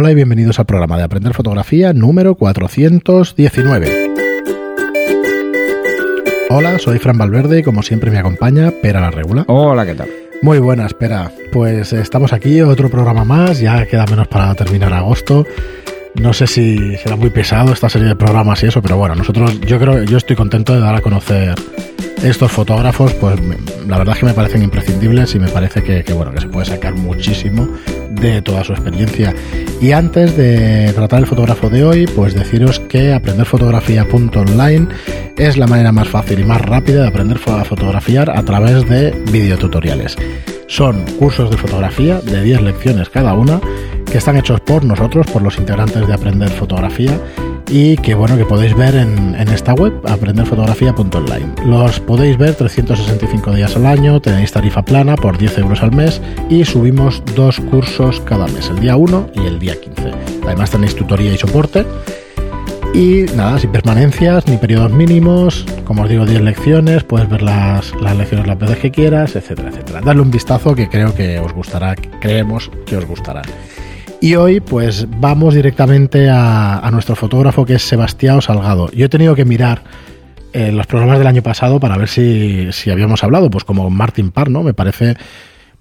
Hola y bienvenidos al programa de Aprender Fotografía número 419. Hola, soy Fran Valverde y como siempre me acompaña Pera la Regula. Hola, ¿qué tal? Muy buena, espera. Pues estamos aquí, otro programa más, ya queda menos para terminar agosto. No sé si será muy pesado esta serie de programas y eso, pero bueno, nosotros, yo creo, yo estoy contento de dar a conocer estos fotógrafos, pues la verdad es que me parecen imprescindibles y me parece que, bueno, que se puede sacar muchísimo de toda su experiencia. Y antes de tratar el fotógrafo de hoy, pues deciros que aprenderfotografía.online es la manera más fácil y más rápida de aprender a fotografiar a través de videotutoriales. Son cursos de fotografía de 10 lecciones cada una que están hechos por nosotros, por los integrantes de Aprender Fotografía y que bueno que podéis ver en, esta web aprenderfotografía.online. Los podéis ver 365 días al año, tenéis tarifa plana por 10 euros al mes y subimos dos cursos cada mes, el día 1 y el día 15. Además tenéis tutoría y soporte. Y nada, sin permanencias ni periodos mínimos, como os digo, 10 lecciones, puedes ver las, lecciones las veces que quieras, etcétera, etcétera. Darle un vistazo que creo que os gustará, creemos que os gustará. Y hoy pues vamos directamente a, nuestro fotógrafo que es Sebastián Salgado. Yo he tenido que mirar eh, los programas del año pasado para ver si, si habíamos hablado, pues como Martin Parr, ¿no? Me parece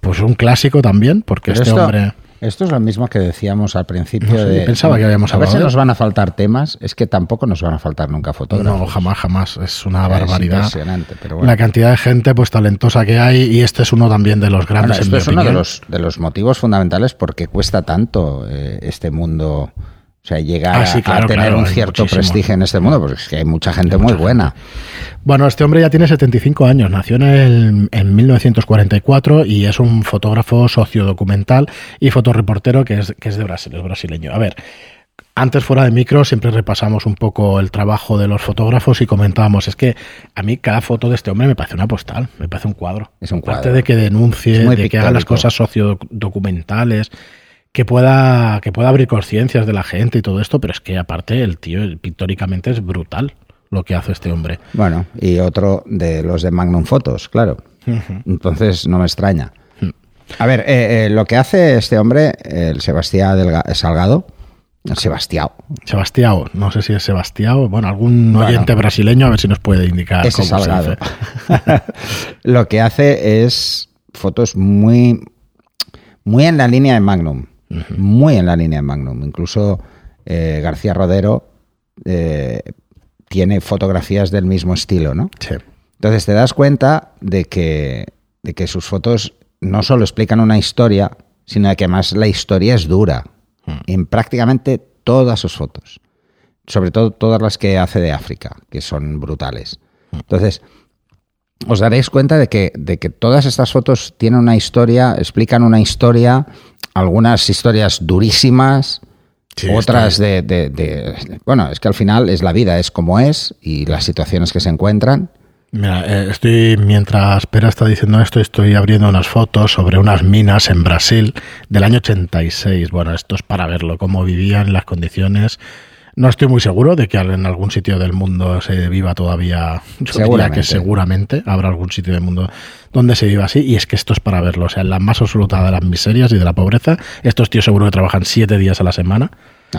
pues un clásico también, porque este hombre... Esto es lo mismo que decíamos al principio de. Pensaba que habíamos hablado. A veces nos van a faltar temas, es que tampoco nos van a faltar nunca fotógrafos. No, jamás, jamás. Es una barbaridad. Impresionante, pero bueno. La cantidad de gente pues talentosa que hay y este es uno también de los grandes. esto es uno de los, de los motivos fundamentales porque cuesta tanto eh, este mundo o sea, llegar ah, a tener un cierto prestigio en este mundo, porque es que hay mucha gente muy buena. Bueno, este hombre ya tiene 75 años, nació en, el, en 1944 y es un fotógrafo sociodocumental y fotoreportero que es, que es de Brasil, es brasileño. A ver, antes fuera de micro siempre repasamos un poco el trabajo de los fotógrafos y comentábamos, es que a mí cada foto de este hombre me parece una postal, me parece un cuadro. Es un cuadro. Aparte de que denuncie, de que haga las cosas sociodocumentales que pueda, que pueda abrir conciencias de la gente y todo esto, pero es que aparte el tío pictóricamente es brutal lo que hace este hombre. Bueno, y otro de los de Magnum Photos, claro. Entonces no me extraña. A ver, eh, eh, lo que hace este hombre, el Sebastián Salgado, el Sebastián. Sebastián, no sé si es Sebastián, bueno, algún oyente brasileño a ver si nos puede indicar ese Salgado. lo que hace es fotos muy, muy en la línea de Magnum muy en la línea de Magnum. Incluso eh, García Rodero eh, tiene fotografías del mismo estilo, ¿no? Sí. Entonces te das cuenta de que, de que sus fotos no solo explican una historia, sino que además la historia es dura mm. en prácticamente todas sus fotos. Sobre todo todas las que hace de África, que son brutales. Mm. Entonces, os daréis cuenta de que, de que todas estas fotos tienen una historia, explican una historia algunas historias durísimas, otras de, Bueno, es que al final es la vida, es como es y las situaciones que se encuentran. Mira, eh, estoy, mientras Pera está diciendo esto, estoy abriendo unas fotos sobre unas minas en Brasil del año 86. Bueno, esto es para verlo, cómo vivían, las condiciones no estoy muy seguro de que en algún sitio del mundo se viva todavía. Yo diría que seguramente habrá algún sitio del mundo donde se viva así. Y es que esto es para verlo. O sea, en la más absoluta de las miserias y de la pobreza, estos tíos seguro que trabajan siete días a la semana.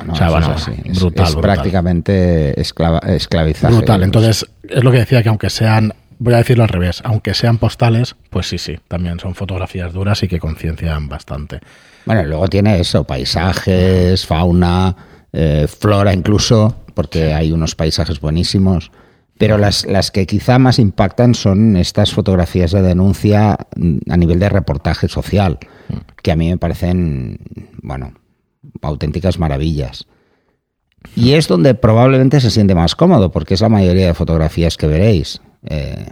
o sea, bueno, brutal, es, prácticamente esclava, esclavizaje. Brutal. Entonces, es lo que decía que aunque sean voy a decirlo al revés, aunque sean postales, pues sí, sí, también son fotografías duras y que conciencian bastante. Bueno, luego tiene eso, paisajes, fauna, eh, flora incluso, porque hay unos paisajes buenísimos. Pero las, las que quizá más impactan son estas fotografías de denuncia a nivel de reportaje social, que a mí me parecen, bueno, auténticas maravillas. Y es donde probablemente se siente más cómodo, porque es la mayoría de fotografías que veréis. Eh,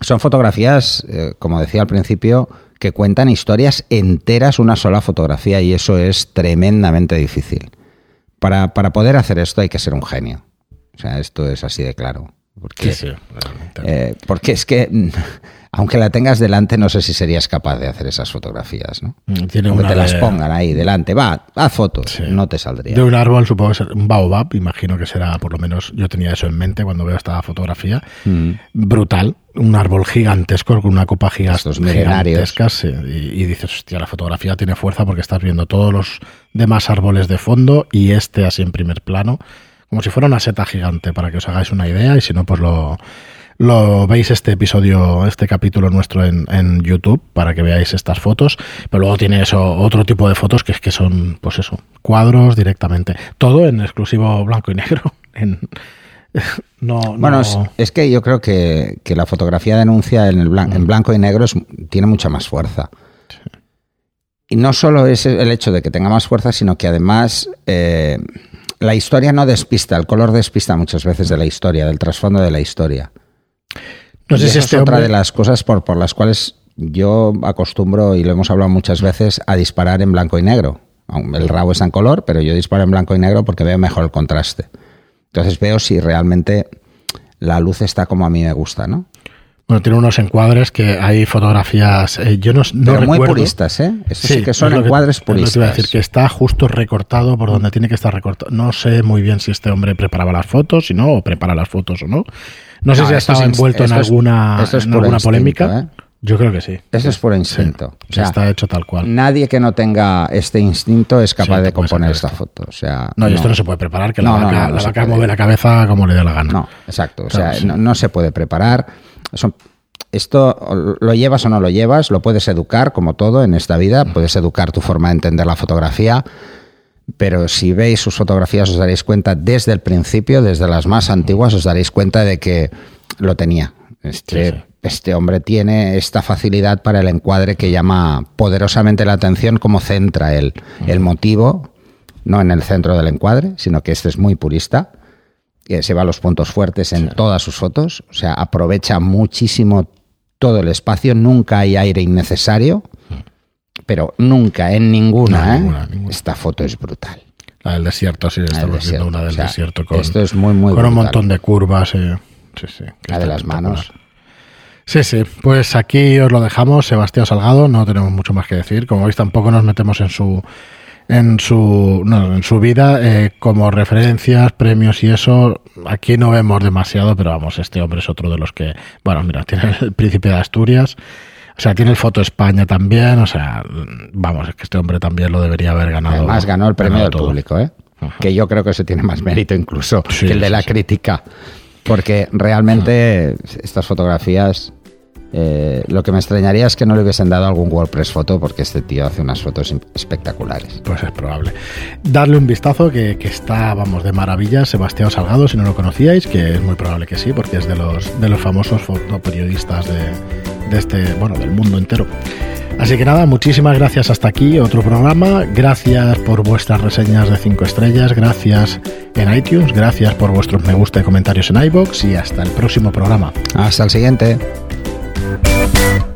son fotografías, eh, como decía al principio, que cuentan historias enteras una sola fotografía y eso es tremendamente difícil para, para poder hacer esto hay que ser un genio. O sea, esto es así de claro. Porque, eh, porque es que, aunque la tengas delante, no sé si serías capaz de hacer esas fotografías, ¿no? Mm, tiene te las pongan ahí delante, va, haz fotos, no te saldría. De un árbol, supongo que ser un baobab, imagino que será, por lo menos, yo tenía eso en mente cuando veo esta fotografía. Mm. Brutal, un árbol gigantesco con una copa gigantesca sí, y, y dices, hostia, la fotografía tiene fuerza porque estás viendo todos los demás árboles de fondo y este así en primer plano, como si fuera una seta gigante, para que os hagáis una idea y si no, pues lo, lo veis este episodio, este capítulo nuestro en, en YouTube para que veáis estas fotos. Pero luego tiene eso, otro tipo de fotos que es que son, pues eso, cuadros directamente. Todo en exclusivo blanco y negro. En, no, Bueno, no- es, es que yo creo que, que la fotografía denuncia en, el blan- en blanco y negro es- tiene mucha más fuerza. Y no solo es el hecho de que tenga más fuerza, sino que además eh, la historia no despista, el color despista muchas veces de la historia, del trasfondo de la historia. no Y si este es otra hombre- de las cosas por, por las cuales yo acostumbro, y lo hemos hablado muchas veces, a disparar en blanco y negro. El RAW está en color, pero yo disparo en blanco y negro porque veo mejor el contraste. Entonces veo si realmente la luz está como a mí me gusta, ¿no? Bueno, tiene unos encuadres que hay fotografías. eh, yo no, no Pero muy recuerdo. puristas, ¿eh? Estos sí, que son es encuadres es que puristas. te iba a decir, que está justo recortado por donde tiene que estar recortado. No sé muy bien si este hombre preparaba las fotos, si no, o prepara las fotos o no. No sé No, si ha es estado envuelto en es- alguna, esto es en alguna instinto, polémica. ¿eh? Yo creo que sí. Eso es por instinto. Sí, O sea, está hecho tal cual. Nadie que no tenga este instinto es capaz Sí, de componer esta foto. O sea, No, y esto no se puede preparar, que No, la vaca, no, no la vaca mueve la cabeza como le dé la gana. No, exacto. O sea, sí. no, se puede preparar. Son- esto lo llevas o no lo llevas, lo puedes educar, como todo en esta vida, puedes educar tu forma de entender la fotografía, pero si veis sus fotografías os daréis cuenta desde el principio, desde las más antiguas, os daréis cuenta de que lo tenía. Este. Este hombre tiene esta facilidad para el encuadre que llama poderosamente la atención como centra el, el motivo, no en el centro del encuadre, sino que este es muy purista que se va a los puntos fuertes en todas sus fotos, o sea, aprovecha muchísimo todo el espacio, nunca hay aire innecesario, pero nunca en ninguna, No, ¿eh? ninguna, ninguna. Esta foto es brutal. La del desierto, sí, estamos desierto, viendo una del o sea, desierto con, esto es muy, muy con un montón de curvas. eh. Sí, sí. La de las manos. Sí, sí, pues aquí os lo dejamos, Sebastián Salgado, no tenemos mucho más que decir, como veis tampoco nos metemos en su en su no, en su vida eh, como referencias, premios y eso, aquí no vemos demasiado, pero vamos, este hombre es otro de los que, bueno, mira, tiene el príncipe de Asturias, o sea, tiene el Foto España también, o sea, vamos, es que este hombre también lo debería haber ganado. Además ganó el premio ganado del todo. público, ¿eh? que yo creo que eso tiene más mérito incluso Sí, que el de la sí. crítica, porque realmente estas fotografías... eh, lo que me extrañaría es que no le hubiesen dado algún WordPress foto porque este tío hace unas fotos espectaculares. Pues es probable. Darle un vistazo que, que está, vamos, de maravilla. Sebastián Salgado, si no lo conocíais, que es muy probable que sí, porque es de los, de los famosos fotoperiodistas de, de este, bueno, del mundo entero. Así que nada, muchísimas gracias hasta aquí, otro programa. Gracias por vuestras reseñas de 5 estrellas, gracias en iTunes, gracias por vuestros me gusta y comentarios en iBox y hasta el próximo programa. Hasta el siguiente. Thank you.